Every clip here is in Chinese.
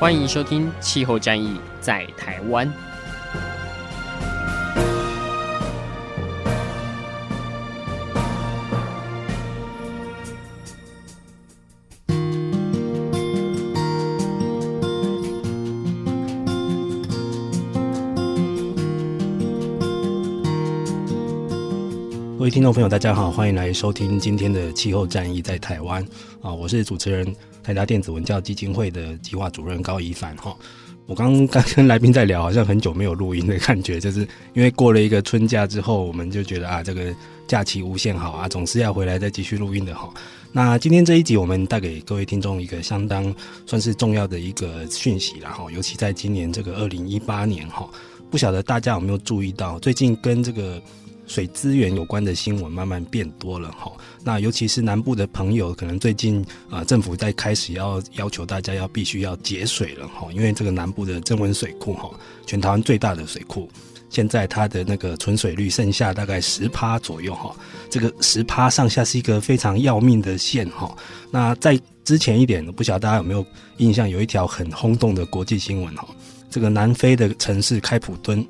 欢迎收听《气候战役在台湾》。朋友，大家好，欢迎来收听今天的《气候战役在台湾》啊，我是主持人台达电子文教基金会的计划主任高一凡哈。我刚刚跟来宾在聊，好像很久没有录音的感觉，就是因为过了一个春假之后，我们就觉得啊，这个假期无限好啊，总是要回来再继续录音的哈。那今天这一集，我们带给各位听众一个相当算是重要的一个讯息了哈，尤其在今年这个二零一八年哈，不晓得大家有没有注意到，最近跟这个。水资源有关的新闻慢慢变多了哈，那尤其是南部的朋友，可能最近啊、政府在开始要要求大家要必须要节水了哈，因为这个南部的曾文水库哈，全台湾最大的水库，现在它的那个存水率剩下大概十趴左右哈，这个十趴上下是一个非常要命的线哈。那在之前一点，不晓得大家有没有印象，有一条很轰动的国际新闻哈，这个南非的城市开普敦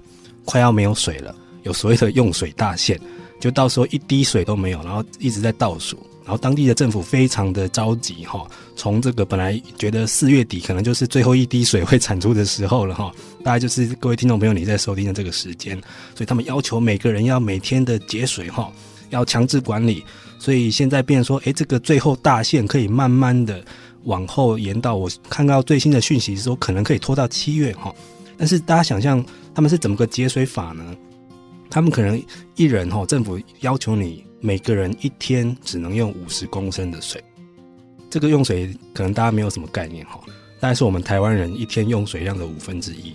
快要没有水了。有所谓的用水大限，就到时候一滴水都没有，然后一直在倒数，然后当地的政府非常的着急哈。从这个本来觉得四月底可能就是最后一滴水会产出的时候了哈，大概就是各位听众朋友你在收听的这个时间，所以他们要求每个人要每天的节水哈，要强制管理。所以现在变说，诶，这个最后大限可以慢慢的往后延到，我看到最新的讯息说可能可以拖到七月哈。但是大家想象他们是怎么个节水法呢？他们可能一人哈，政府要求你每个人一天只能用五十公升的水，这个用水可能大家没有什么概念哈，大概是我们台湾人一天用水量的五分之一。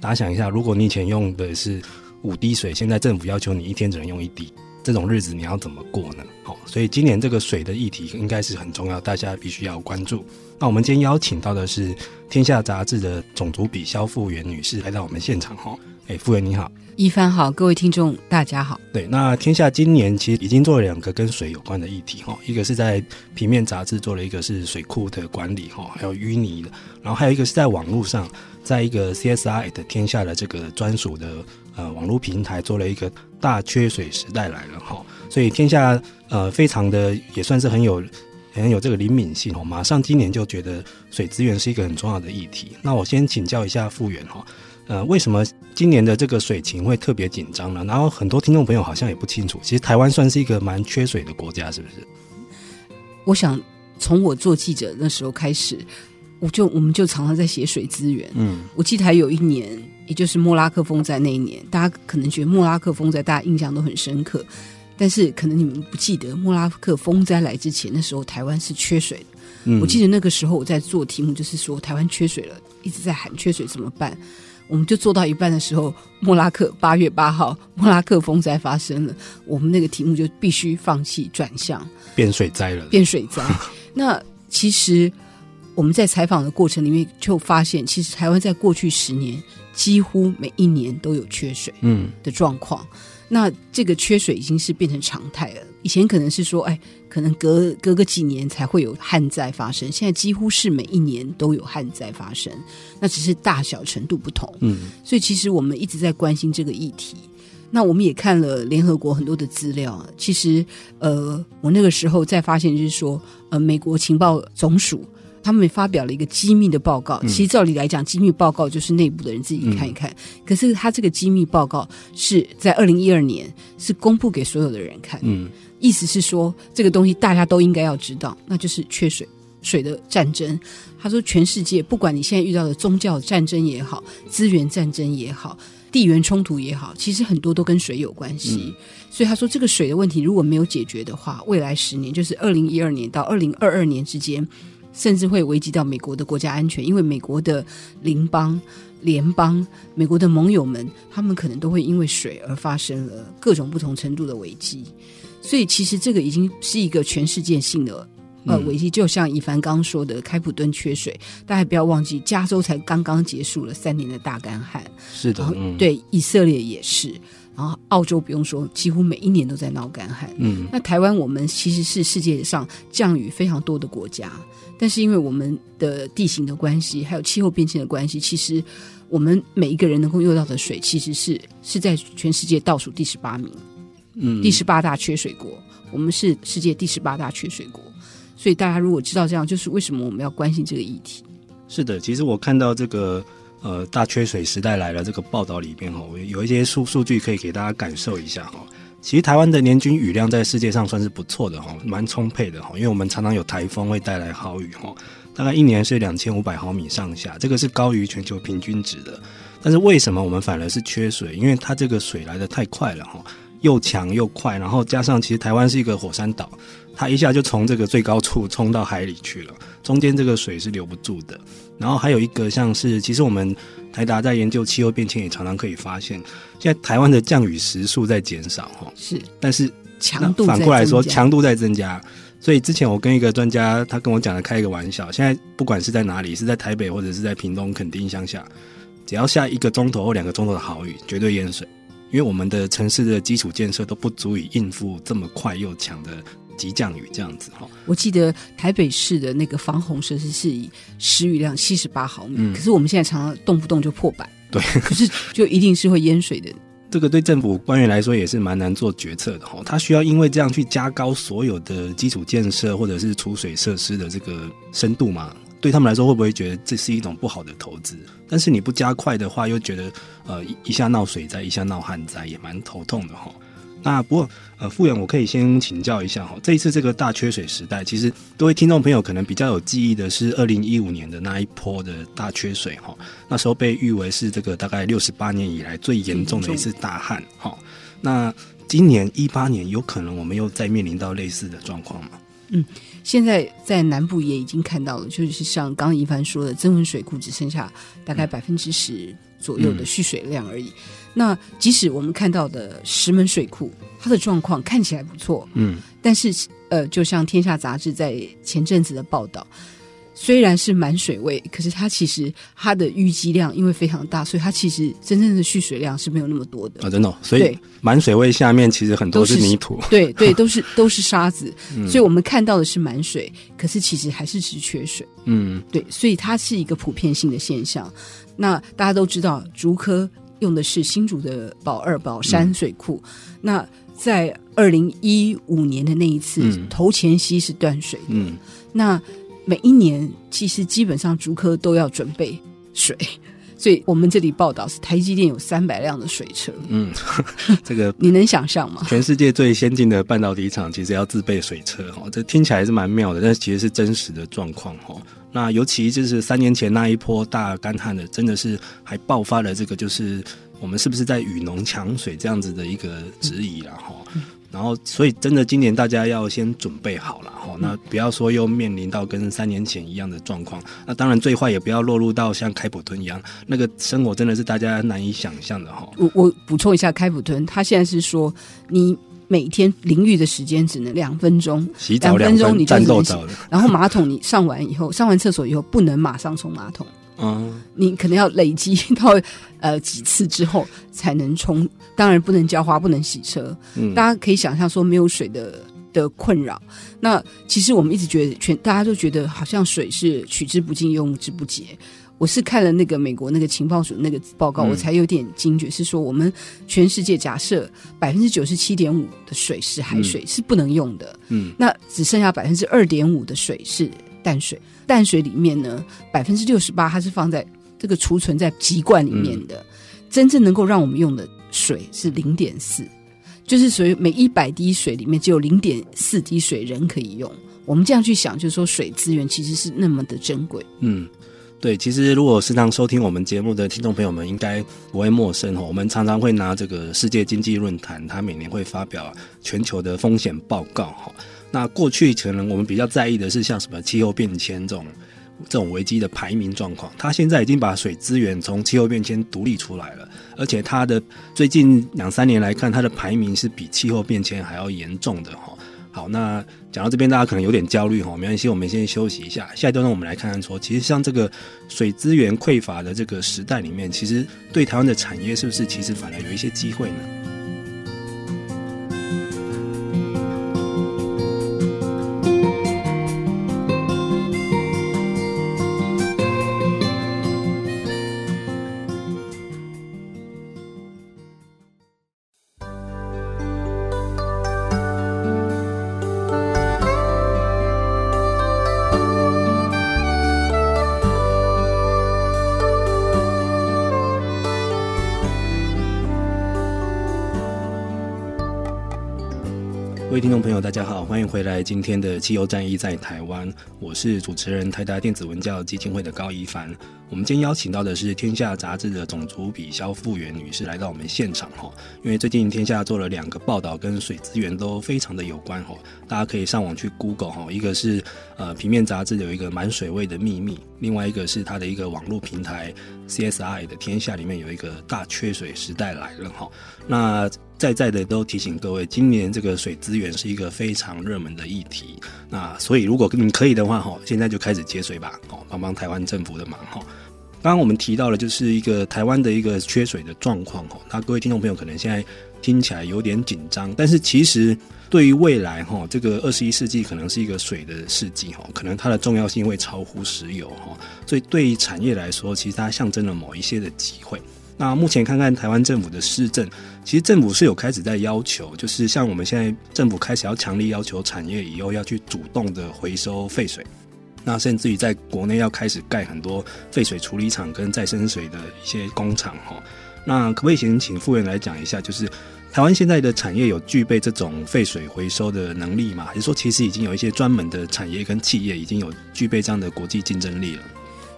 大家想一下，如果你以前用的是五滴水，现在政府要求你一天只能用一滴，这种日子你要怎么过呢？好，所以今年这个水的议题应该是很重要，大家必须要关注。那我们今天邀请到的是《天下》杂志的总主笔萧富元女士来到我们现场哈。哎，富元你好。一帆好，各位听众大家好。对，那天下今年其实已经做了两个跟水有关的议题哈，一个是在平面杂志做了一个是水库的管理哈，还有淤泥的，然后还有一个是在网络上，在一个 CSR 的天下的这个专属的呃网络平台做了一个大缺水时代来了哈，所以天下呃非常的也算是很有很有这个灵敏性哦，马上今年就觉得水资源是一个很重要的议题。那我先请教一下复原哈。呃，为什么今年的这个水情会特别紧张呢？然后很多听众朋友好像也不清楚，其实台湾算是一个蛮缺水的国家，是不是？我想从我做记者那时候开始，我就我们就常常在写水资源。嗯，我记得还有一年，也就是莫拉克风灾那一年，大家可能觉得莫拉克风灾大家印象都很深刻，但是可能你们不记得莫拉克风灾来之前，那时候台湾是缺水的。嗯，我记得那个时候我在做题目，就是说台湾缺水了，一直在喊缺水怎么办？我们就做到一半的时候，莫拉克八月八号，莫拉克风灾发生了，我们那个题目就必须放弃转向，变水灾了。变水灾。那其实我们在采访的过程里面就发现，其实台湾在过去十年几乎每一年都有缺水嗯的状况。嗯那这个缺水已经是变成常态了。以前可能是说，哎，可能隔隔个几年才会有旱灾发生，现在几乎是每一年都有旱灾发生。那只是大小程度不同。嗯，所以其实我们一直在关心这个议题。那我们也看了联合国很多的资料。其实，呃，我那个时候在发现就是说，呃，美国情报总署。他们也发表了一个机密的报告。其实照理来讲，机密报告就是内部的人自己看一看。嗯、可是他这个机密报告是在二零一二年是公布给所有的人看。嗯，意思是说这个东西大家都应该要知道，那就是缺水、水的战争。他说，全世界不管你现在遇到的宗教战争也好，资源战争也好，地缘冲突也好，其实很多都跟水有关系。嗯、所以他说，这个水的问题如果没有解决的话，未来十年就是二零一二年到二零二二年之间。甚至会危及到美国的国家安全，因为美国的邻邦、联邦、美国的盟友们，他们可能都会因为水而发生了各种不同程度的危机。所以，其实这个已经是一个全世界性的呃危机。就像以凡刚刚说的，开普敦缺水，大家不要忘记，加州才刚刚结束了三年的大干旱。是的，嗯、对，以色列也是。然后澳洲不用说，几乎每一年都在闹干旱。嗯，那台湾我们其实是世界上降雨非常多的国家，但是因为我们的地形的关系，还有气候变迁的关系，其实我们每一个人能够用到的水，其实是是在全世界倒数第十八名。嗯，第十八大缺水国，我们是世界第十八大缺水国。所以大家如果知道这样，就是为什么我们要关心这个议题。是的，其实我看到这个。呃，大缺水时代来了。这个报道里边哈，我有一些数数据可以给大家感受一下哈。其实台湾的年均雨量在世界上算是不错的哈，蛮充沛的哈。因为我们常常有台风会带来豪雨哈，大概一年是两千五百毫米上下，这个是高于全球平均值的。但是为什么我们反而是缺水？因为它这个水来得太快了哈，又强又快，然后加上其实台湾是一个火山岛。它一下就从这个最高处冲到海里去了，中间这个水是留不住的。然后还有一个像是，其实我们台达在研究气候变迁，也常常可以发现，现在台湾的降雨时数在减少哈，是，但是强度反过来说强度在增加。所以之前我跟一个专家，他跟我讲了开一个玩笑，现在不管是在哪里，是在台北或者是在屏东垦丁乡下，只要下一个钟头或两个钟头的好雨，绝对淹水，因为我们的城市的基础建设都不足以应付这么快又强的。急降雨这样子哈，我记得台北市的那个防洪设施是以时雨量七十八毫米，嗯，可是我们现在常常动不动就破百，对，可是就一定是会淹水的。这个对政府官员来说也是蛮难做决策的哈，他需要因为这样去加高所有的基础建设或者是储水设施的这个深度嘛？对他们来说会不会觉得这是一种不好的投资？但是你不加快的话，又觉得呃一下闹水灾，一下闹旱灾，也蛮头痛的哈。那不过，呃，副员，我可以先请教一下哈。这一次这个大缺水时代，其实各位听众朋友可能比较有记忆的是二零一五年的那一波的大缺水哈。那时候被誉为是这个大概六十八年以来最严重的一次大旱哈。那今年一八年有可能我们又再面临到类似的状况吗？嗯，现在在南部也已经看到了，就是像刚刚一凡说的，增温水库只剩下大概百分之十左右的蓄水量而已。嗯那即使我们看到的石门水库，它的状况看起来不错，嗯，但是呃，就像《天下》杂志在前阵子的报道，虽然是满水位，可是它其实它的淤积量因为非常大，所以它其实真正的蓄水量是没有那么多的啊，真的、哦。所以满水位下面其实很多是泥土，对对，都是都是沙子。嗯、所以我们看到的是满水，可是其实还是只缺水。嗯，对，所以它是一个普遍性的现象。那大家都知道，竹科。用的是新竹的宝二宝山水库，嗯、那在二零一五年的那一次，嗯、头前溪是断水的。嗯、那每一年其实基本上竹科都要准备水，所以我们这里报道是台积电有三百辆的水车。嗯，这个 你能想象吗？全世界最先进的半导体厂其实要自备水车哈，这听起来是蛮妙的，但是其实是真实的状况哈。那尤其就是三年前那一波大干旱的，真的是还爆发了这个，就是我们是不是在雨农抢水这样子的一个质疑了哈。嗯、然后，所以真的今年大家要先准备好了哈。那不要说又面临到跟三年前一样的状况。那当然最坏也不要落入到像开普敦一样，那个生活真的是大家难以想象的哈。我我补充一下，开普敦他现在是说你。每天淋浴的时间只能两分钟，洗澡两分钟你就能洗，然后马桶你上完以后，上完厕所以后不能马上冲马桶，嗯，你可能要累积到呃几次之后才能冲，当然不能浇花，不能洗车，嗯，大家可以想象说没有水的的困扰。那其实我们一直觉得全大家都觉得好像水是取之不尽，用之不竭。我是看了那个美国那个情报署那个报告，嗯、我才有点惊觉，是说我们全世界假设百分之九十七点五的水是海水，嗯、是不能用的，嗯，那只剩下百分之二点五的水是淡水，淡水里面呢，百分之六十八它是放在这个储存在籍罐里面的，嗯、真正能够让我们用的水是零点四，就是属于每一百滴水里面只有零点四滴水人可以用。我们这样去想，就是说水资源其实是那么的珍贵，嗯。对，其实如果时常收听我们节目的听众朋友们，应该不会陌生哈。我们常常会拿这个世界经济论坛，它每年会发表全球的风险报告哈。那过去可能我们比较在意的是像什么气候变迁这种这种危机的排名状况，它现在已经把水资源从气候变迁独立出来了，而且它的最近两三年来看，它的排名是比气候变迁还要严重的哈。好，那讲到这边，大家可能有点焦虑哈，没关系，我们先休息一下。下一段呢，我们来看看说，其实像这个水资源匮乏的这个时代里面，其实对台湾的产业是不是其实反而有一些机会呢？各位听众朋友，大家好，欢迎回来。今天的汽油战役在台湾，我是主持人台达电子文教基金会的高一帆。我们今天邀请到的是《天下》杂志的总主笔萧复元女士来到我们现场哈。因为最近《天下》做了两个报道，跟水资源都非常的有关哈。大家可以上网去 Google 哈，一个是呃平面杂志有一个满水位的秘密，另外一个是它的一个网络平台 CSI 的《天下》里面有一个大缺水时代来了哈。那在在的都提醒各位，今年这个水资源是一个非常热门的议题。那所以如果你可以的话，哈，现在就开始节水吧，哦，帮帮台湾政府的忙，哈。刚刚我们提到了，就是一个台湾的一个缺水的状况，哈。那各位听众朋友可能现在听起来有点紧张，但是其实对于未来，哈，这个二十一世纪可能是一个水的世纪，哈，可能它的重要性会超乎石油，哈。所以对于产业来说，其实它象征了某一些的机会。那目前看看台湾政府的施政，其实政府是有开始在要求，就是像我们现在政府开始要强力要求产业以后要去主动的回收废水，那甚至于在国内要开始盖很多废水处理厂跟再生水的一些工厂哈。那可不可以先请富元来讲一下，就是台湾现在的产业有具备这种废水回收的能力吗？还是说其实已经有一些专门的产业跟企业已经有具备这样的国际竞争力了？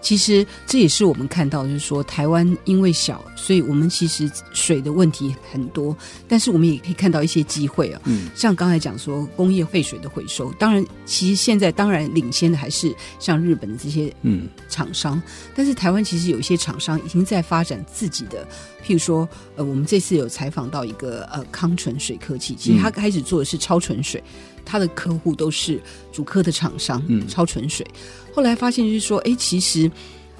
其实这也是我们看到，就是说台湾因为小，所以我们其实水的问题很多，但是我们也可以看到一些机会啊。嗯，像刚才讲说工业废水的回收，当然，其实现在当然领先的还是像日本的这些嗯厂商，嗯，但是台湾其实有一些厂商已经在发展自己的，譬如说，呃，我们这次有采访到一个呃康纯水科技，其实他开始做的是超纯水。他的客户都是主科的厂商，嗯，超纯水。后来发现就是说，哎，其实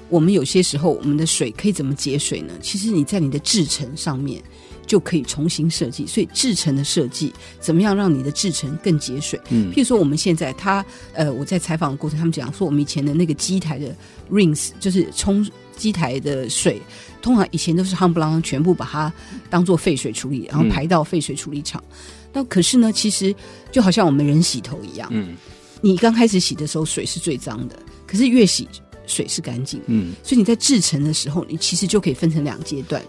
我们有些时候，我们的水可以怎么节水呢？其实你在你的制程上面就可以重新设计。所以制程的设计，怎么样让你的制程更节水？嗯，譬如说我们现在，他呃，我在采访的过程，他们讲说，我们以前的那个机台的 rinse，就是冲机台的水，通常以前都是夯不啷全部把它当做废水处理，然后排到废水处理厂。嗯那可是呢，其实就好像我们人洗头一样，嗯，你刚开始洗的时候水是最脏的，可是越洗水是干净，嗯，所以你在制成的时候，你其实就可以分成两阶段，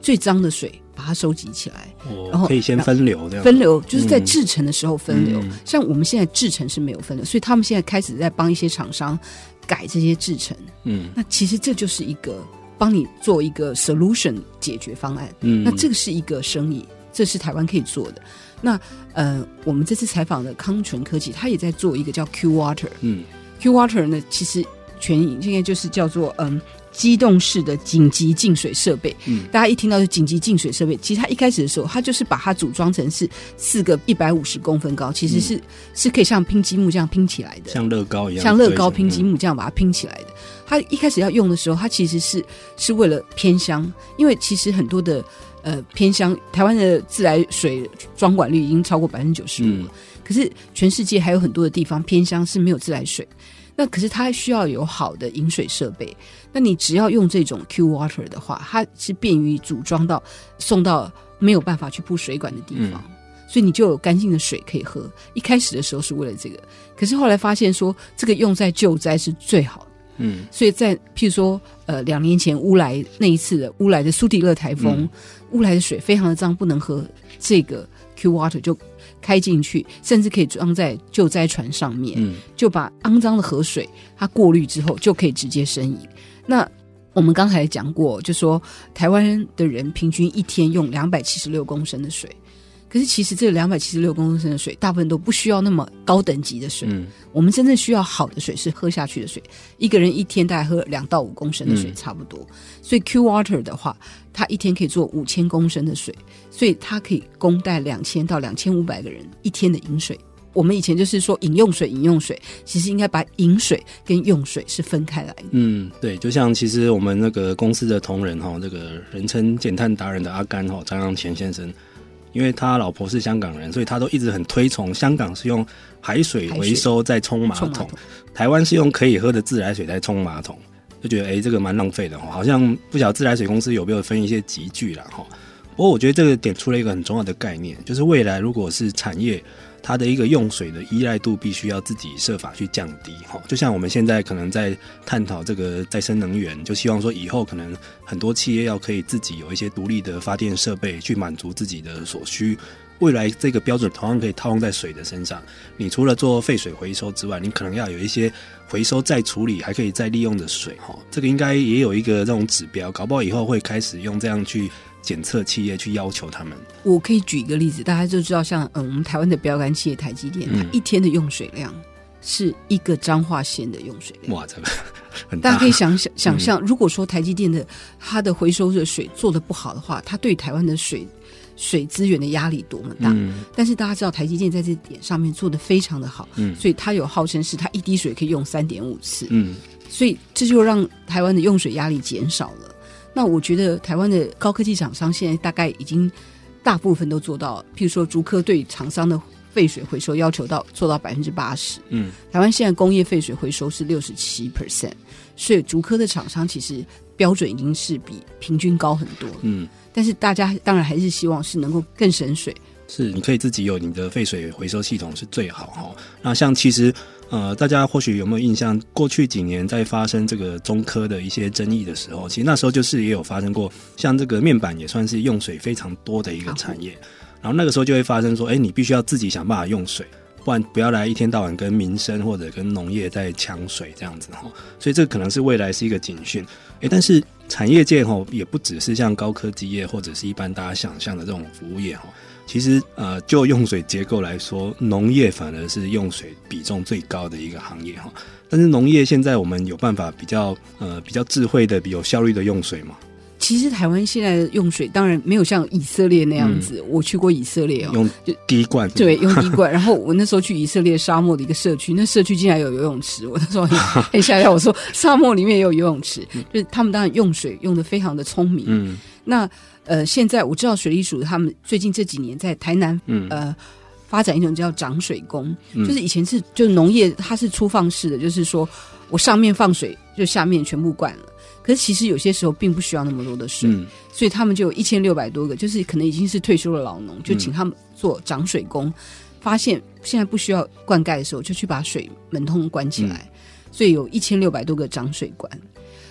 最脏的水把它收集起来，哦，然后可以先分流这样，分流就是在制成的时候分流，嗯，像我们现在制成是没有分流，所以他们现在开始在帮一些厂商改这些制成，嗯，那其实这就是一个帮你做一个 solution 解决方案，嗯，那这个是一个生意，这是台湾可以做的。那呃，我们这次采访的康纯科技，它也在做一个叫 Q Water，嗯，Q Water 呢，其实全应该就是叫做嗯，机动式的紧急净水设备。嗯，大家一听到是紧急净水设备，其实它一开始的时候，它就是把它组装成是四个一百五十公分高，其实是、嗯、是可以像拼积木这样拼起来的，像乐高一样，像乐高拼积木这样把它拼起来的。它一开始要用的时候，它其实是是为了偏乡，因为其实很多的。呃，偏乡台湾的自来水装管率已经超过百分之九十五了，可是全世界还有很多的地方偏乡是没有自来水，那可是它还需要有好的饮水设备。那你只要用这种 Q Water 的话，它是便于组装到送到没有办法去铺水管的地方，嗯，所以你就有干净的水可以喝。一开始的时候是为了这个，可是后来发现说这个用在救灾是最好的。嗯，所以在譬如说，呃，两年前乌来那一次的乌来的苏迪勒台风，乌、嗯、来的水非常的脏，不能喝。这个 Q Water 就开进去，甚至可以装在救灾船上面，嗯、就把肮脏的河水它过滤之后就可以直接生饮。那我们刚才讲过，就说台湾的人平均一天用两百七十六公升的水，可是其实这两百七十六公升的水，大部分都不需要那么高等级的水。嗯，我们真正需要好的水是喝下去的水，一个人一天大概喝两到五公升的水差不多。嗯、所以 Q Water 的话，它一天可以做五千公升的水，所以它可以供带两千到两千五百个人一天的饮水。我们以前就是说饮用水，饮用水其实应该把饮水跟用水是分开来的。嗯，对，就像其实我们那个公司的同仁哈，那个人称减碳达人的阿甘哈张扬干先生。因为他老婆是香港人，所以他都一直很推崇香港是用海水回收再冲马桶，马桶台湾是用可以喝的自来水再冲马桶，就觉得哎，这个蛮浪费的哈，好像不晓得自来水公司有没有分一些集聚啦哈。不过我觉得这个点出了一个很重要的概念，就是未来如果是产业。它的一个用水的依赖度必须要自己设法去降低，哈，就像我们现在可能在探讨这个再生能源，就希望说以后可能很多企业要可以自己有一些独立的发电设备去满足自己的所需。未来这个标准同样可以套用在水的身上，你除了做废水回收之外，你可能要有一些回收再处理还可以再利用的水，哈，这个应该也有一个这种指标，搞不好以后会开始用这样去。检测企业去要求他们，我可以举一个例子，大家就知道，像嗯，我们台湾的标杆企业台积电，它一天的用水量是一个彰化县的用水量。哇，这个很大。大家可以想想想象，如果说台积电的它的回收热水做的不好的话，它对台湾的水水资源的压力多么大。嗯。但是大家知道，台积电在这点上面做的非常的好，嗯，所以它有号称是它一滴水可以用三点五次，嗯，所以这就让台湾的用水压力减少了。那我觉得台湾的高科技厂商现在大概已经大部分都做到，譬如说竹科对厂商的废水回收要求到做到百分之八十。嗯，台湾现在工业废水回收是六十七 percent，所以竹科的厂商其实标准已经是比平均高很多。嗯，但是大家当然还是希望是能够更省水。是，你可以自己有你的废水回收系统是最好哈。那像其实。呃，大家或许有没有印象？过去几年在发生这个中科的一些争议的时候，其实那时候就是也有发生过，像这个面板也算是用水非常多的一个产业。然后那个时候就会发生说，哎，你必须要自己想办法用水，不然不要来一天到晚跟民生或者跟农业在抢水这样子哈。所以这可能是未来是一个警讯。哎，但是产业界哈也不只是像高科技业或者是一般大家想象的这种服务业哈。其实，呃，就用水结构来说，农业反而是用水比重最高的一个行业哈。但是，农业现在我们有办法比较，呃，比较智慧的、比有效率的用水吗？其实，台湾现在的用水当然没有像以色列那样子。嗯、我去过以色列哦，用就滴灌，对，用滴灌。然后我那时候去以色列沙漠的一个社区，那社区竟然有游泳池。我那时候 很吓一跳，我说沙漠里面也有游泳池，就是他们当然用水用的非常的聪明。嗯，那。呃，现在我知道水利署他们最近这几年在台南，嗯，呃，发展一种叫涨水工，嗯，就是以前是就是农业它是粗放式的，就是说我上面放水，就下面全部灌了。可是其实有些时候并不需要那么多的水，嗯，所以他们就有一千六百多个，就是可能已经是退休的老农，就请他们做涨水工，发现现在不需要灌溉的时候，就去把水门通关起来，嗯，所以有一千六百多个涨水管。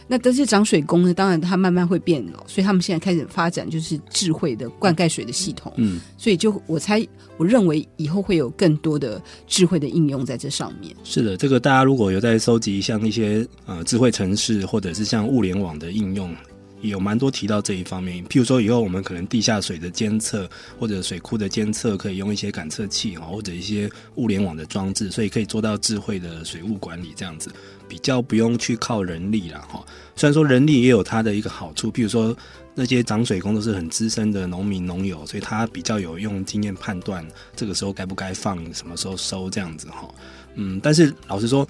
那但是涨水工呢？当然，它慢慢会变老，所以他们现在开始发展就是智慧的灌溉水的系统。嗯，所以就我猜，我认为以后会有更多的智慧的应用在这上面。是的，这个大家如果有在收集像一些呃智慧城市或者是像物联网的应用，有蛮多提到这一方面。譬如说，以后我们可能地下水的监测或者水库的监测，可以用一些感测器哈或者一些物联网的装置，所以可以做到智慧的水务管理这样子。比较不用去靠人力了哈，虽然说人力也有它的一个好处，譬如说那些涨水工都是很资深的农民农友，所以他比较有用经验判断这个时候该不该放，什么时候收这样子哈。嗯，但是老实说，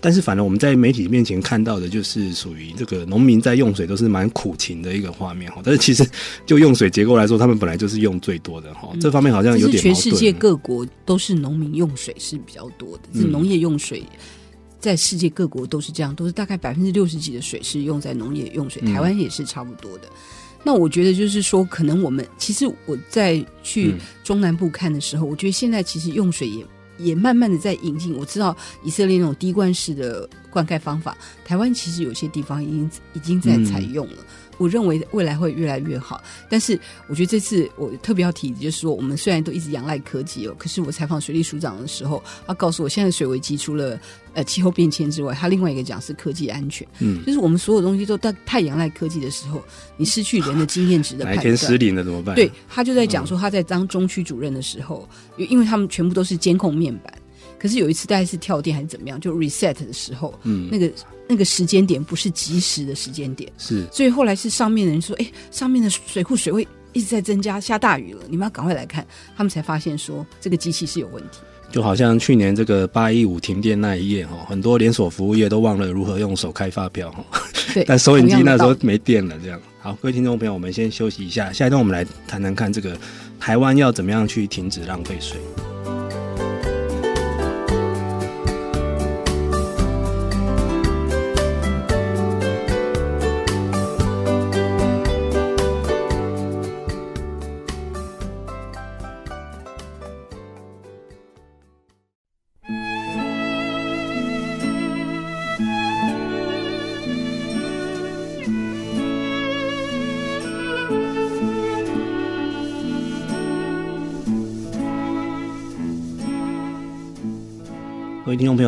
但是反正我们在媒体面前看到的就是属于这个农民在用水都是蛮苦情的一个画面哈。但是其实就用水结构来说，他们本来就是用最多的哈。这方面好像有点矛盾。全世界各国都是农民用水是比较多的，是农业用水。在世界各国都是这样，都是大概百分之六十几的水是用在农业用水，台湾也是差不多的。嗯、那我觉得就是说，可能我们其实我在去中南部看的时候，嗯、我觉得现在其实用水也也慢慢的在引进。我知道以色列那种滴灌式的灌溉方法，台湾其实有些地方已经已经在采用了。嗯我认为未来会越来越好，但是我觉得这次我特别要提的就是说，我们虽然都一直仰赖科技哦，可是我采访水利署长的时候，他告诉我，现在水危机除了呃气候变迁之外，他另外一个讲是科技安全。嗯，就是我们所有东西都太太仰赖科技的时候，你失去人的经验值的判断。哪天失灵了怎么办？对，他就在讲说他在当中区主任的时候，嗯、因为他们全部都是监控面板，可是有一次大概是跳电还是怎么样，就 reset 的时候，嗯，那个。那个时间点不是及时的时间点，是，所以后来是上面的人说，哎，上面的水库水位一直在增加，下大雨了，你们要赶快来看，他们才发现说这个机器是有问题。就好像去年这个八一五停电那一夜哈，很多连锁服务业都忘了如何用手开发票哈，对，但收银机那时候没电了，这样。好，各位听众朋友，我们先休息一下，下一段我们来谈谈看这个台湾要怎么样去停止浪费水。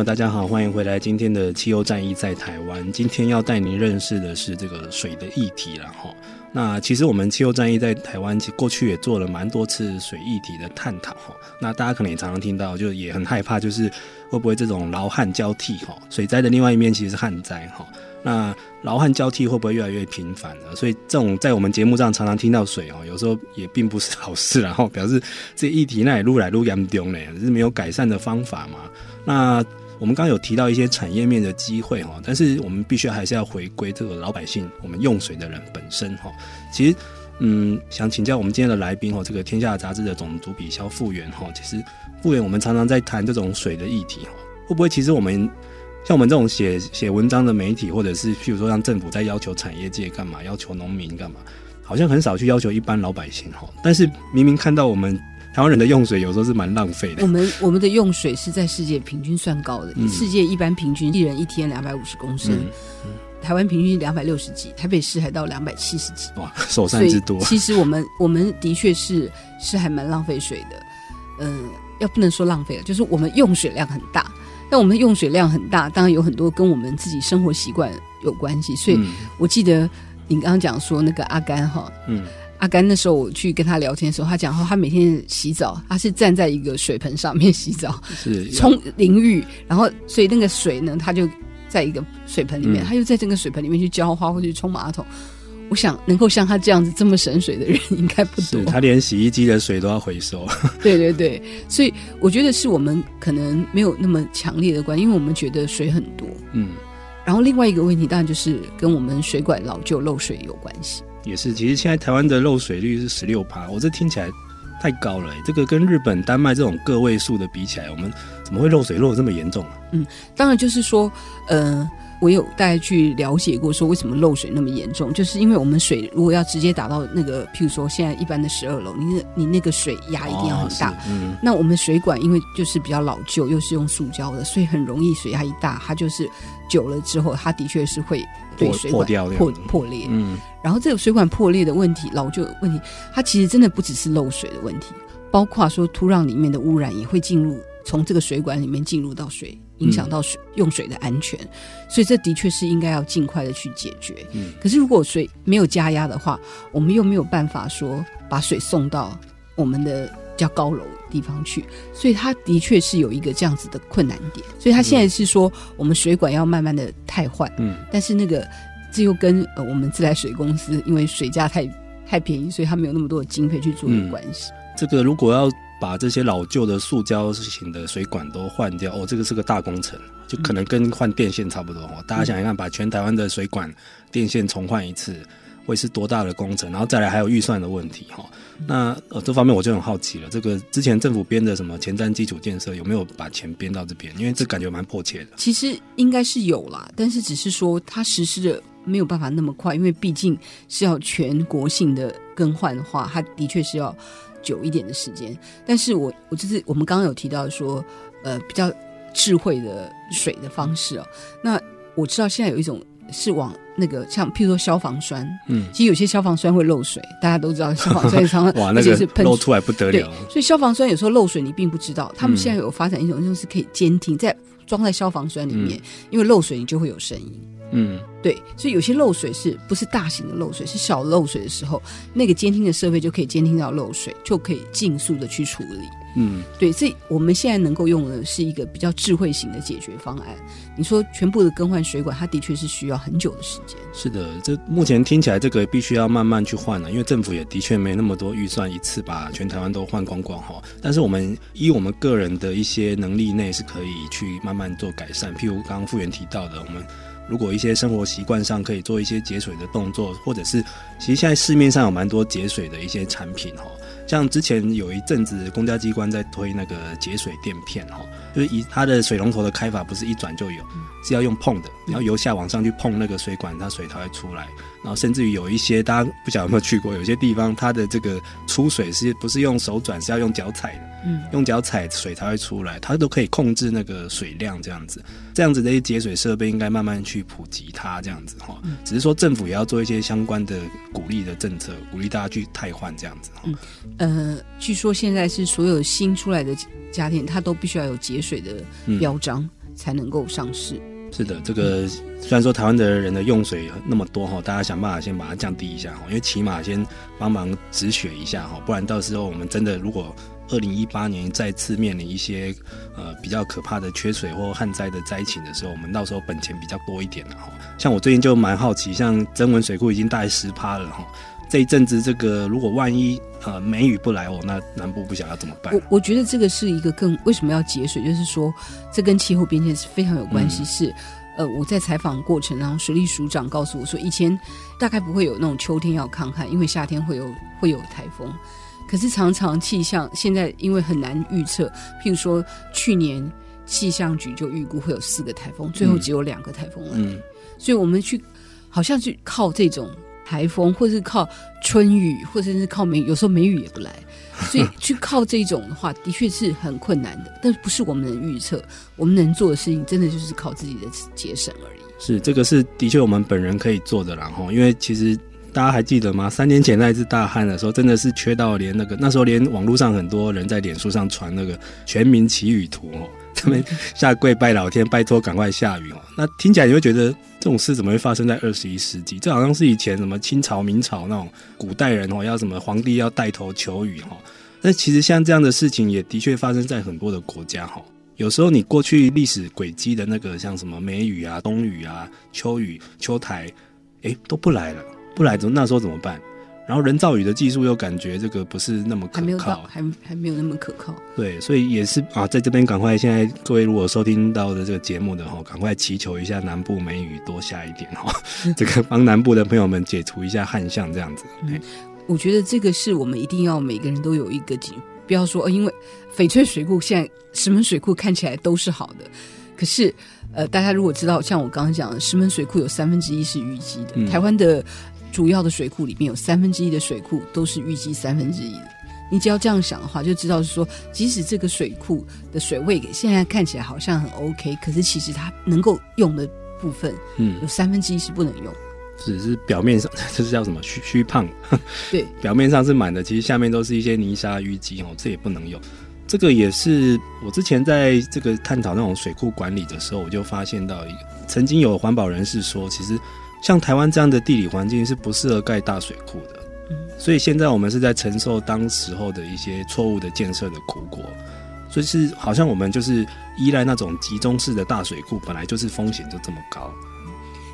大家好，欢迎回来。今天的气候战役在台湾，今天要带您认识的是这个水的议题了哈。那其实我们气候战役在台湾，其过去也做了蛮多次水议题的探讨哈。那大家可能也常常听到，就也很害怕，就是会不会这种劳旱交替哈？水灾的另外一面其实是旱灾哈。那劳汉交替会不会越来越频繁呢？所以这种在我们节目上常常听到水哦，有时候也并不是好事，然后表示这议题那也越来越严重呢，只是没有改善的方法嘛。那我们刚刚有提到一些产业面的机会哈，但是我们必须还是要回归这个老百姓，我们用水的人本身哈。其实，嗯，想请教我们今天的来宾哦，这个《天下》杂志的总主笔萧富元哈，其实复原我们常常在谈这种水的议题哈，会不会其实我们像我们这种写写文章的媒体，或者是譬如说让政府在要求产业界干嘛，要求农民干嘛，好像很少去要求一般老百姓哈，但是明明看到我们。台湾人的用水有时候是蛮浪费的。我们我们的用水是在世界平均算高的，嗯、世界一般平均一人一天两百五十公升，嗯嗯、台湾平均两百六十几，台北市还到两百七十几。哇，首善之多。其实我们我们的确是是还蛮浪费水的。嗯、呃，要不能说浪费了，就是我们用水量很大。但我们用水量很大，当然有很多跟我们自己生活习惯有关系。所以我记得你刚刚讲说那个阿甘哈，嗯。阿甘那时候我去跟他聊天的时候，他讲说他每天洗澡，他是站在一个水盆上面洗澡，是冲淋浴，然后所以那个水呢，他就在一个水盆里面，嗯、他就在这个水盆里面去浇花或者去冲马桶。我想能够像他这样子这么省水的人 应该不多。他连洗衣机的水都要回收。对对对，所以我觉得是我们可能没有那么强烈的关系，因为我们觉得水很多。嗯，然后另外一个问题当然就是跟我们水管老旧漏水有关系。也是，其实现在台湾的漏水率是十六趴，我这听起来太高了。这个跟日本、丹麦这种个位数的比起来，我们怎么会漏水漏得这么严重啊？嗯，当然就是说，呃，我有大概去了解过，说为什么漏水那么严重，就是因为我们水如果要直接打到那个，譬如说现在一般的十二楼，你你那个水压一定要很大。哦、嗯，那我们水管因为就是比较老旧，又是用塑胶的，所以很容易水压一大，它就是久了之后，它的确是会。对水管破破，破裂，嗯，然后这个水管破裂的问题，老旧的问题，它其实真的不只是漏水的问题，包括说土壤里面的污染也会进入，从这个水管里面进入到水，影响到水用水的安全，所以这的确是应该要尽快的去解决。嗯，可是如果水没有加压的话，我们又没有办法说把水送到我们的。较高楼地方去，所以它的确是有一个这样子的困难点。所以它现在是说，我们水管要慢慢的汰换。嗯，但是那个这又跟呃我们自来水公司，因为水价太太便宜，所以它没有那么多的经费去做有关系。嗯，这个如果要把这些老旧的塑胶型的水管都换掉，哦，这个是个大工程，就可能跟换电线差不多。哦，大家想一想，把全台湾的水管电线重换一次。会是多大的工程？然后再来还有预算的问题哈。那呃这方面我就很好奇了。这个之前政府编的什么前瞻基础建设有没有把钱编到这边？因为这感觉蛮迫切的。其实应该是有啦，但是只是说它实施的没有办法那么快，因为毕竟是要全国性的更换的话，它的确是要久一点的时间。但是我我就是我们刚刚有提到说，呃，比较智慧的水的方式哦。那我知道现在有一种是往那个像譬如说消防栓，嗯，其实有些消防栓会漏水，大家都知道消防栓 常常哇，那个是喷漏出来不得了。所以消防栓有时候漏水你并不知道，他们现在有发展一种就是可以监听，在装在消防栓里面，嗯、因为漏水你就会有声音。嗯，对，所以有些漏水是不是大型的漏水，是小漏水的时候，那个监听的设备就可以监听到漏水，就可以尽速的去处理。嗯，对，所以我们现在能够用的是一个比较智慧型的解决方案。你说全部的更换水管，它的确是需要很久的时间。是的，这目前听起来这个必须要慢慢去换了，因为政府也的确没那么多预算，一次把全台湾都换光光哈。但是我们依我们个人的一些能力内是可以去慢慢做改善，譬如刚刚复原提到的，我们。如果一些生活习惯上可以做一些节水的动作，或者是其实现在市面上有蛮多节水的一些产品哈，像之前有一阵子公家机关在推那个节水垫片哈，就是以它的水龙头的开法不是一转就有，是要用碰的，然后由下往上去碰那个水管，它水才会出来。然后甚至于有一些大家不晓得有没有去过，有些地方它的这个出水是不是用手转，是要用脚踩的。嗯，用脚踩水才会出来，它都可以控制那个水量，这样子，这样子的一些节水设备应该慢慢去普及它，这样子哈。只是说政府也要做一些相关的鼓励的政策，鼓励大家去汰换这样子哈。嗯，呃，据说现在是所有新出来的家电，它都必须要有节水的标章才能够上市。是的，这个虽然说台湾的人的用水那么多哈，大家想办法先把它降低一下哈，因为起码先帮忙止血一下哈，不然到时候我们真的如果。二零一八年再次面临一些呃比较可怕的缺水或旱灾的灾情的时候，我们到时候本钱比较多一点了哈。像我最近就蛮好奇，像曾文水库已经大概十趴了哈，这一阵子这个如果万一呃梅雨不来哦，那南部不晓得要怎么办？我我觉得这个是一个更为什么要节水，就是说这跟气候变迁是非常有关系。嗯、是呃我在采访过程，然后水利署长告诉我说，以前大概不会有那种秋天要抗旱，因为夏天会有会有台风。可是常常气象现在因为很难预测，譬如说去年气象局就预估会有四个台风，最后只有两个台风了。嗯，所以我们去好像去靠这种台风，或者是靠春雨，或者是靠梅，有时候梅雨也不来，所以 去靠这种的话，的确是很困难的。但是不是我们能预测，我们能做的事情，真的就是靠自己的节省而已。是这个是的确我们本人可以做的，然后因为其实。大家还记得吗？三年前那一次大旱的时候，真的是缺到连那个那时候连网络上很多人在脸书上传那个全民祈雨图哦，他们下跪拜老天，拜托赶快下雨哦。那听起来你会觉得这种事怎么会发生在二十一世纪？这好像是以前什么清朝、明朝那种古代人哦，要什么皇帝要带头求雨哈。那其实像这样的事情也的确发生在很多的国家哈。有时候你过去历史轨迹的那个像什么梅雨啊、冬雨啊、秋雨、秋台，哎，都不来了。不来，那时候怎么办？然后人造雨的技术又感觉这个不是那么可靠，还没有到，还还没有那么可靠。对，所以也是啊，在这边赶快，现在各位如果收听到的这个节目的哈，赶快祈求一下南部梅雨多下一点哈，这个帮南部的朋友们解除一下旱象，这样子。嗯，我觉得这个是我们一定要每个人都有一个警，不要说，因为翡翠水库现在石门水库看起来都是好的，可是呃，大家如果知道，像我刚刚讲的，石门水库有三分之一是淤积的，嗯，台湾的。主要的水库里面有三分之一的水库都是淤积三分之一的，你只要这样想的话，就知道是说，即使这个水库的水位现在看起来好像很 OK，可是其实它能够用的部分，嗯，有三分之一是不能用，只是表面上 这是叫什么？虚虚胖，对，表面上是满的，其实下面都是一些泥沙淤积哦，这也不能用。这个也是我之前在这个探讨那种水库管理的时候，我就发现到一个，曾经有环保人士说，其实。像台湾这样的地理环境是不适合盖大水库的，嗯，所以现在我们是在承受当时候的一些错误的建设的苦果，所以是好像我们就是依赖那种集中式的大水库，本来就是风险就这么高。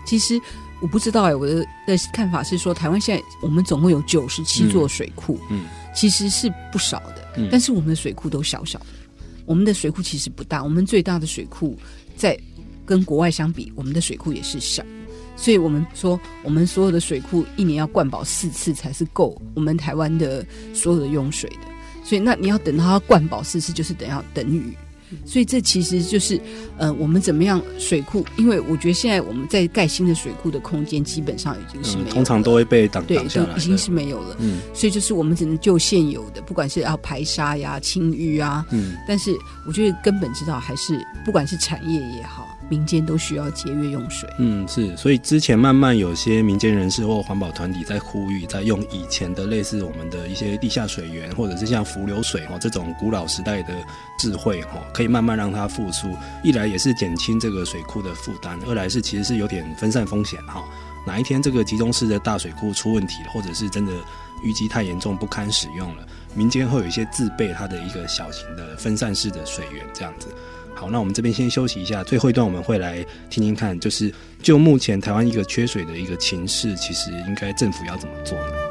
其实我不知道哎，我的的看法是说，台湾现在我们总共有九十七座水库，嗯，其实是不少的，嗯，但是我们的水库都小小的，我们的水库其实不大，我们最大的水库在跟国外相比，我们的水库也是小。所以我们说，我们所有的水库一年要灌饱四次才是够我们台湾的所有的用水的。所以，那你要等到它灌饱四次，就是等要等雨。所以，这其实就是呃，我们怎么样水库？因为我觉得现在我们在盖新的水库的空间基本上已经是没有通常都会被挡对，就已经是没有了。嗯，所以就是我们只能就现有的，不管是要排沙呀、清淤啊，嗯，但是我觉得根本之道还是，不管是产业也好。民间都需要节约用水。嗯，是，所以之前慢慢有些民间人士或环保团体在呼吁，在用以前的类似我们的一些地下水源，或者是像伏流水哦这种古老时代的智慧哦，可以慢慢让它复苏。一来也是减轻这个水库的负担，二来是其实是有点分散风险哈。哪一天这个集中式的大水库出问题，或者是真的淤积太严重不堪使用了，民间会有一些自备它的一个小型的分散式的水源这样子。好，那我们这边先休息一下，最后一段我们会来听听看，就是就目前台湾一个缺水的一个情势，其实应该政府要怎么做呢？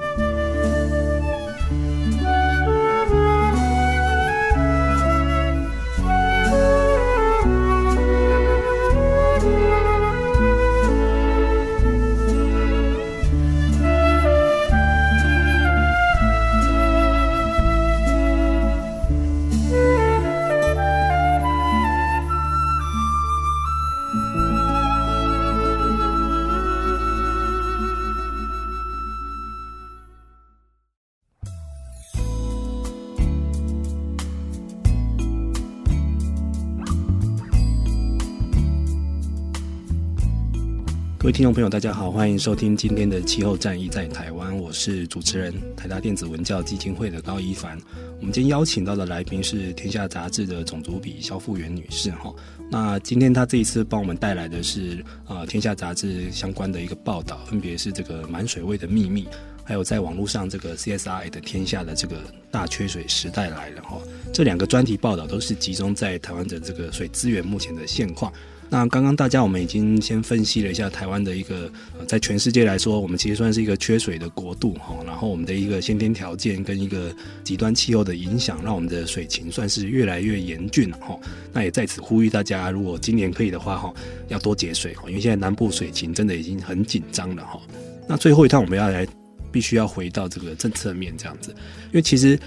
听众朋友，大家好，欢迎收听今天的气候战役在台湾，我是主持人台达电子文教基金会的高一凡。我们今天邀请到的来宾是《天下》杂志的总主笔萧富元女士哈。那今天她这一次帮我们带来的是呃《天下》杂志相关的一个报道，分别是这个满水位的秘密，还有在网络上这个 CSI 的《天下》的这个大缺水时代来了哈。这两个专题报道都是集中在台湾的这个水资源目前的现况。那刚刚大家我们已经先分析了一下台湾的一个，在全世界来说，我们其实算是一个缺水的国度哈。然后我们的一个先天条件跟一个极端气候的影响，让我们的水情算是越来越严峻哈。那也在此呼吁大家，如果今年可以的话哈，要多节水哈，因为现在南部水情真的已经很紧张了哈。那最后一趟我们要来，必须要回到这个政策面这样子，因为其实。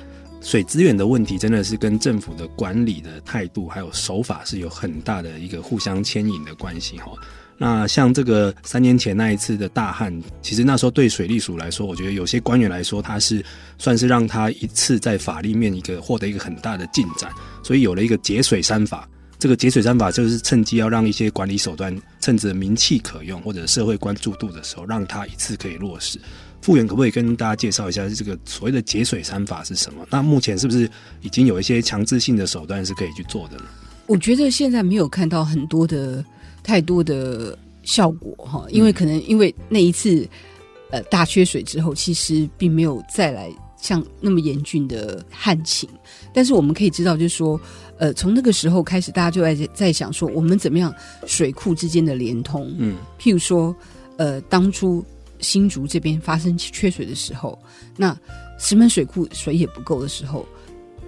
水资源的问题真的是跟政府的管理的态度还有手法是有很大的一个互相牵引的关系哈。那像这个三年前那一次的大旱，其实那时候对水利署来说，我觉得有些官员来说，他是算是让他一次在法律面一个获得一个很大的进展，所以有了一个节水三法。这个节水三法就是趁机要让一些管理手段趁着名气可用或者社会关注度的时候，让他一次可以落实。富元可不可以跟大家介绍一下这个所谓的节水三法是什么？那目前是不是已经有一些强制性的手段是可以去做的呢？我觉得现在没有看到很多的太多的效果哈，因为可能因为那一次呃大缺水之后，其实并没有再来像那么严峻的旱情。但是我们可以知道，就是说呃从那个时候开始，大家就在在想说，我们怎么样水库之间的连通？嗯，譬如说呃当初。新竹这边发生缺水的时候，那石门水库水也不够的时候，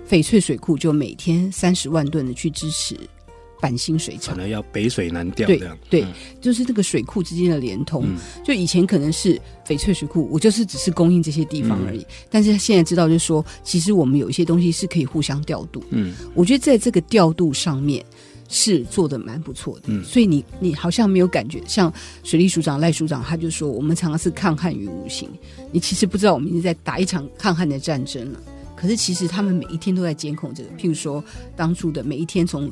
翡翠水库就每天三十万吨的去支持板新水厂，可能要北水南调。对，对嗯、就是这个水库之间的连通。嗯、就以前可能是翡翠水库，我就是只是供应这些地方而已。嗯、但是现在知道，就是说，其实我们有一些东西是可以互相调度。嗯，我觉得在这个调度上面。是做的蛮不错的，嗯，所以你你好像没有感觉，像水利署长赖署长他就说，我们常常是抗旱于无形，你其实不知道我们已经在打一场抗旱的战争了。可是其实他们每一天都在监控这个，譬如说当初的每一天从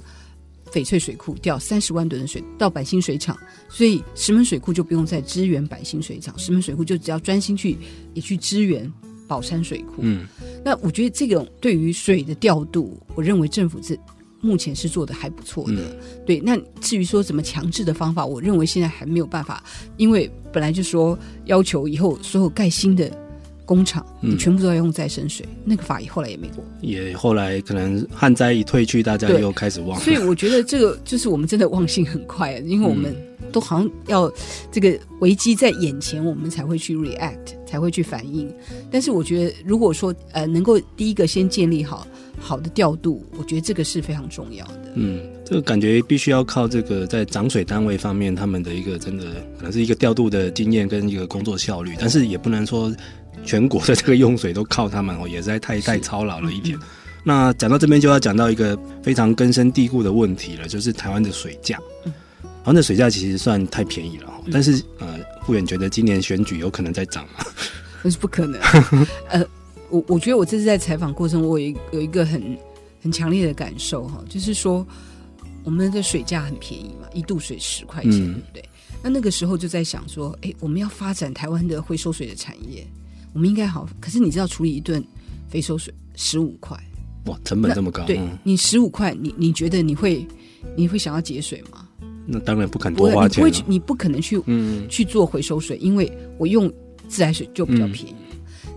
翡翠水库调三十万吨的水到百兴水厂，所以石门水库就不用再支援百兴水厂，石门水库就只要专心去也去支援宝山水库。嗯，那我觉得这种对于水的调度，我认为政府是。目前是做的还不错的，嗯、对。那至于说怎么强制的方法，我认为现在还没有办法，因为本来就说要求以后所有盖新的工厂，你全部都要用再生水，嗯、那个法也后来也没过。也后来可能旱灾一退去，大家又开始忘了。所以我觉得这个就是我们真的忘性很快，因为我们都好像要这个危机在眼前，我们才会去 react，才会去反应。但是我觉得，如果说呃能够第一个先建立好。好的调度，我觉得这个是非常重要的。嗯，这个感觉必须要靠这个在涨水单位方面，他们的一个真的可能是一个调度的经验跟一个工作效率，但是也不能说全国的这个用水都靠他们哦，也实在太太操劳了一点。嗯、那讲到这边就要讲到一个非常根深蒂固的问题了，就是台湾的水价。嗯，台湾的水价其实算太便宜了，嗯、但是呃，富元觉得今年选举有可能再涨吗？那是不可能。呃。我我觉得我这次在采访过程，我有有一个很很强烈的感受哈，就是说，我们的水价很便宜嘛，一度水十块钱，嗯、对不对？那那个时候就在想说，哎，我们要发展台湾的回收水的产业，我们应该好。可是你知道处理一顿回收水十五块，哇，成本这么高？对，你十五块，你你觉得你会你会想要节水吗？那当然不肯多花钱，你不会，你不可能去嗯去做回收水，因为我用自来水就比较便宜。嗯、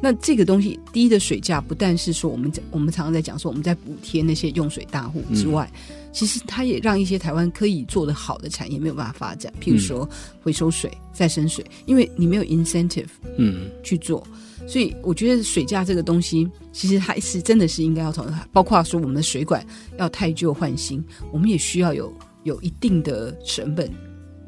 那这个东西低的水价，不但是说我们在我们常常在讲说我们在补贴那些用水大户之外。嗯其实它也让一些台湾可以做得好的产业没有办法发展，譬如说回收水、嗯、再生水，因为你没有 incentive，嗯，去做，嗯、所以我觉得水价这个东西，其实还是真的是应该要从。包括说我们的水管要太旧换新，我们也需要有有一定的成本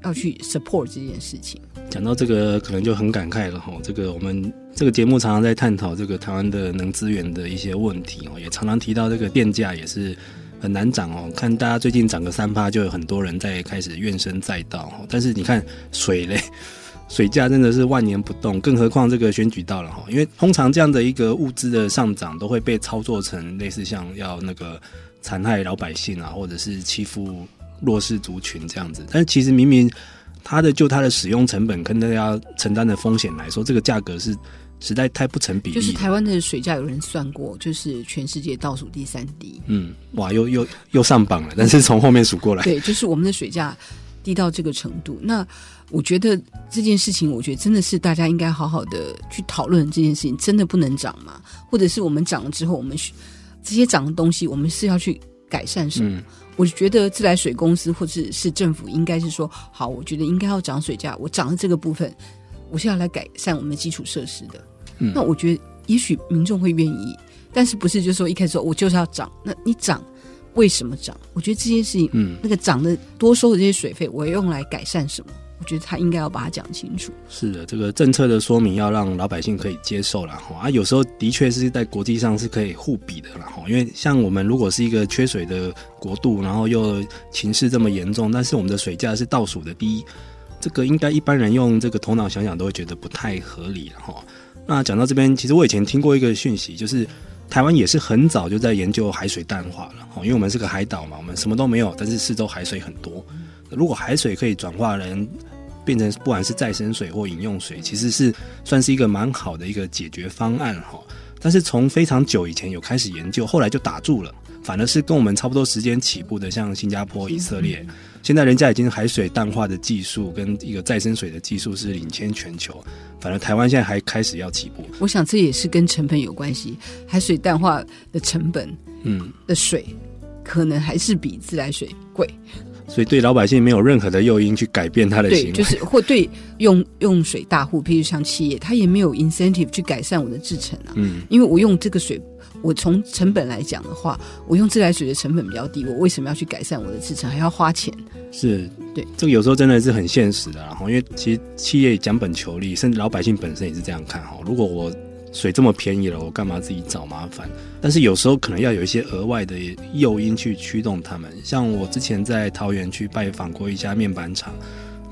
要去 support 这件事情。讲到这个，可能就很感慨了哈。这个我们这个节目常常在探讨这个台湾的能资源的一些问题哦，也常常提到这个电价也是。很难涨哦，看大家最近涨个三趴，就有很多人在开始怨声载道。但是你看水嘞，水价真的是万年不动，更何况这个选举到了哈，因为通常这样的一个物资的上涨，都会被操作成类似像要那个残害老百姓啊，或者是欺负弱势族群这样子。但是其实明明它的就它的使用成本跟大家承担的风险来说，这个价格是。实在太不成比例。就是台湾的水价，有人算过，就是全世界倒数第三低。嗯，哇，又又又上榜了，但是从后面数过来。对，就是我们的水价低到这个程度。那我觉得这件事情，我觉得真的是大家应该好好的去讨论这件事情，真的不能涨吗？或者是我们涨了之后，我们这些涨的东西，我们是要去改善什么？嗯、我觉得自来水公司或者是政府应该是说，好，我觉得应该要涨水价，我涨了这个部分，我是要来改善我们的基础设施的。嗯、那我觉得，也许民众会愿意，但是不是就是说一开始说我就是要涨？那你涨，为什么涨？我觉得这件事情，嗯，那个涨的多收的这些水费，我要用来改善什么？我觉得他应该要把它讲清楚。是的，这个政策的说明要让老百姓可以接受了哈。啊，有时候的确是在国际上是可以互比的了哈。因为像我们如果是一个缺水的国度，然后又情势这么严重，但是我们的水价是倒数的第一，这个应该一般人用这个头脑想想都会觉得不太合理了哈。那讲到这边，其实我以前听过一个讯息，就是台湾也是很早就在研究海水淡化了，因为我们是个海岛嘛，我们什么都没有，但是四周海水很多。如果海水可以转化人变成不管是再生水或饮用水，其实是算是一个蛮好的一个解决方案哈。但是从非常久以前有开始研究，后来就打住了，反而是跟我们差不多时间起步的，像新加坡、以色列。现在人家已经海水淡化的技术跟一个再生水的技术是领先全球，反而台湾现在还开始要起步。我想这也是跟成本有关系，海水淡化的成本，嗯，的水可能还是比自来水贵，所以对老百姓没有任何的诱因去改变他的行为，对，就是或对用用水大户，譬如像企业，他也没有 incentive 去改善我的制程啊，嗯，因为我用这个水。我从成本来讲的话，我用自来水的成本比较低，我为什么要去改善我的制程，还要花钱？是对，这个有时候真的是很现实的，然后因为其实企业讲本求利，甚至老百姓本身也是这样看哈。如果我水这么便宜了，我干嘛自己找麻烦？但是有时候可能要有一些额外的诱因去驱动他们。像我之前在桃园去拜访过一家面板厂，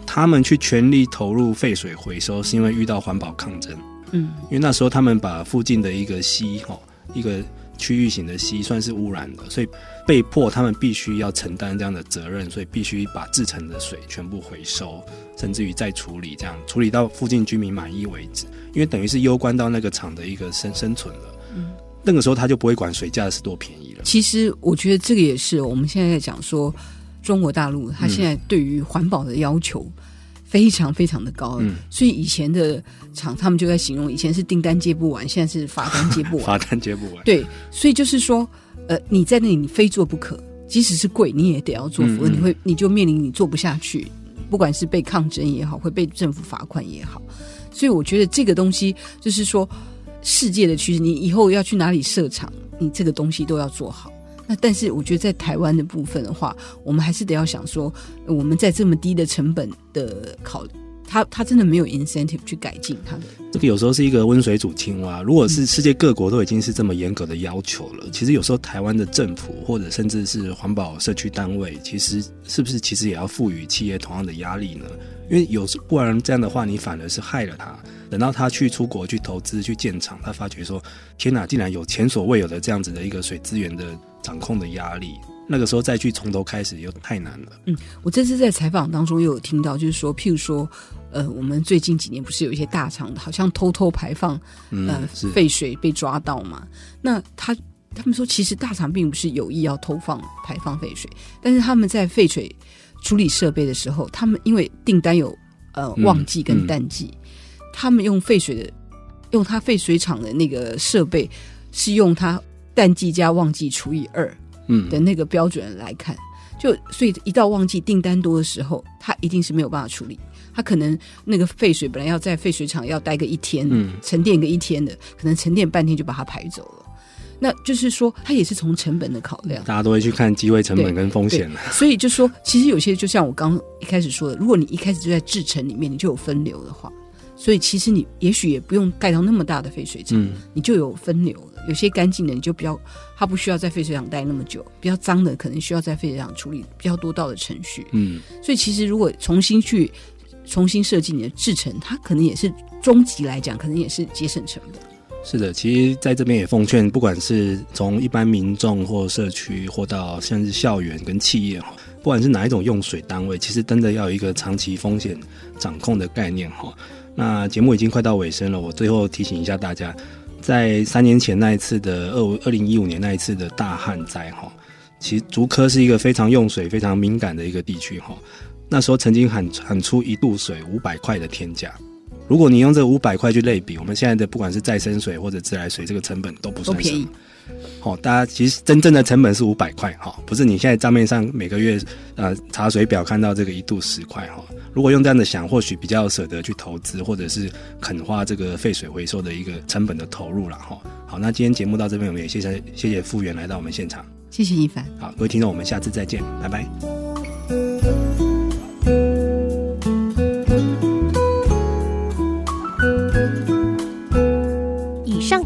他们去全力投入废水回收，是因为遇到环保抗争。嗯，因为那时候他们把附近的一个溪哈。一个区域型的溪算是污染的，所以被迫他们必须要承担这样的责任，所以必须把制成的水全部回收，甚至于再处理，这样处理到附近居民满意为止。因为等于是攸关到那个厂的一个生生存了。嗯，那个时候他就不会管水价是多便宜了。其实我觉得这个也是我们现在在讲说，中国大陆它现在对于环保的要求。嗯非常非常的高，嗯，所以以前的厂他们就在形容，以前是订单接不完，现在是罚单接不完，罚单接不完。对，所以就是说，呃，你在那里你非做不可，即使是贵你也得要做，否则你会你就面临你做不下去，不管是被抗争也好，会被政府罚款也好。所以我觉得这个东西就是说，世界的趋势，你以后要去哪里设厂，你这个东西都要做好。那但是我觉得在台湾的部分的话，我们还是得要想说，我们在这么低的成本的考虑，他他真的没有 incentive 去改进它的。这个有时候是一个温水煮青蛙。如果是世界各国都已经是这么严格的要求了，嗯、其实有时候台湾的政府或者甚至是环保社区单位，其实是不是其实也要赋予企业同样的压力呢？因因为有时不然这样的话，你反而是害了他。等到他去出国去投资去建厂，他发觉说：“天哪，竟然有前所未有的这样子的一个水资源的掌控的压力。”那个时候再去从头开始又太难了。嗯，我这次在采访当中又有听到，就是说，譬如说，呃，我们最近几年不是有一些大厂好像偷偷排放呃废水被抓到嘛？那他他们说，其实大厂并不是有意要偷放排放废水，但是他们在废水处理设备的时候，他们因为订单有呃旺季跟淡季。嗯嗯他们用废水的，用他废水厂的那个设备，是用他淡季加旺季除以二，嗯的那个标准来看，嗯、就所以一到旺季订单多的时候，他一定是没有办法处理。他可能那个废水本来要在废水厂要待个一天，嗯，沉淀个一天的，可能沉淀半天就把它排走了。那就是说，它也是从成本的考量，大家都会去看机会成本跟风险。所以就说，其实有些就像我刚一开始说的，如果你一开始就在制程里面，你就有分流的话。所以其实你也许也不用盖到那么大的废水厂，嗯、你就有分流了。有些干净的你就比较，它不需要在废水厂待那么久；比较脏的可能需要在废水厂处理比较多道的程序。嗯，所以其实如果重新去重新设计你的制程，它可能也是终极来讲，可能也是节省成本。是的，其实在这边也奉劝，不管是从一般民众或社区，或到像是校园跟企业哈，不管是哪一种用水单位，其实真的要有一个长期风险掌控的概念哈。那节目已经快到尾声了，我最后提醒一下大家，在三年前那一次的二二零一五年那一次的大旱灾哈，其实竹科是一个非常用水非常敏感的一个地区哈，那时候曾经喊喊出一度水五百块的天价，如果你用这五百块去类比，我们现在的不管是再生水或者自来水，这个成本都不算什么。好，大家其实真正的成本是五百块哈，不是你现在账面上每个月呃查水表看到这个一度十块哈。如果用这样的想，或许比较舍得去投资，或者是肯花这个废水回收的一个成本的投入了哈。好，那今天节目到这边，我们也谢谢谢谢复原来到我们现场，谢谢一凡。好，各位听众，我们下次再见，拜拜。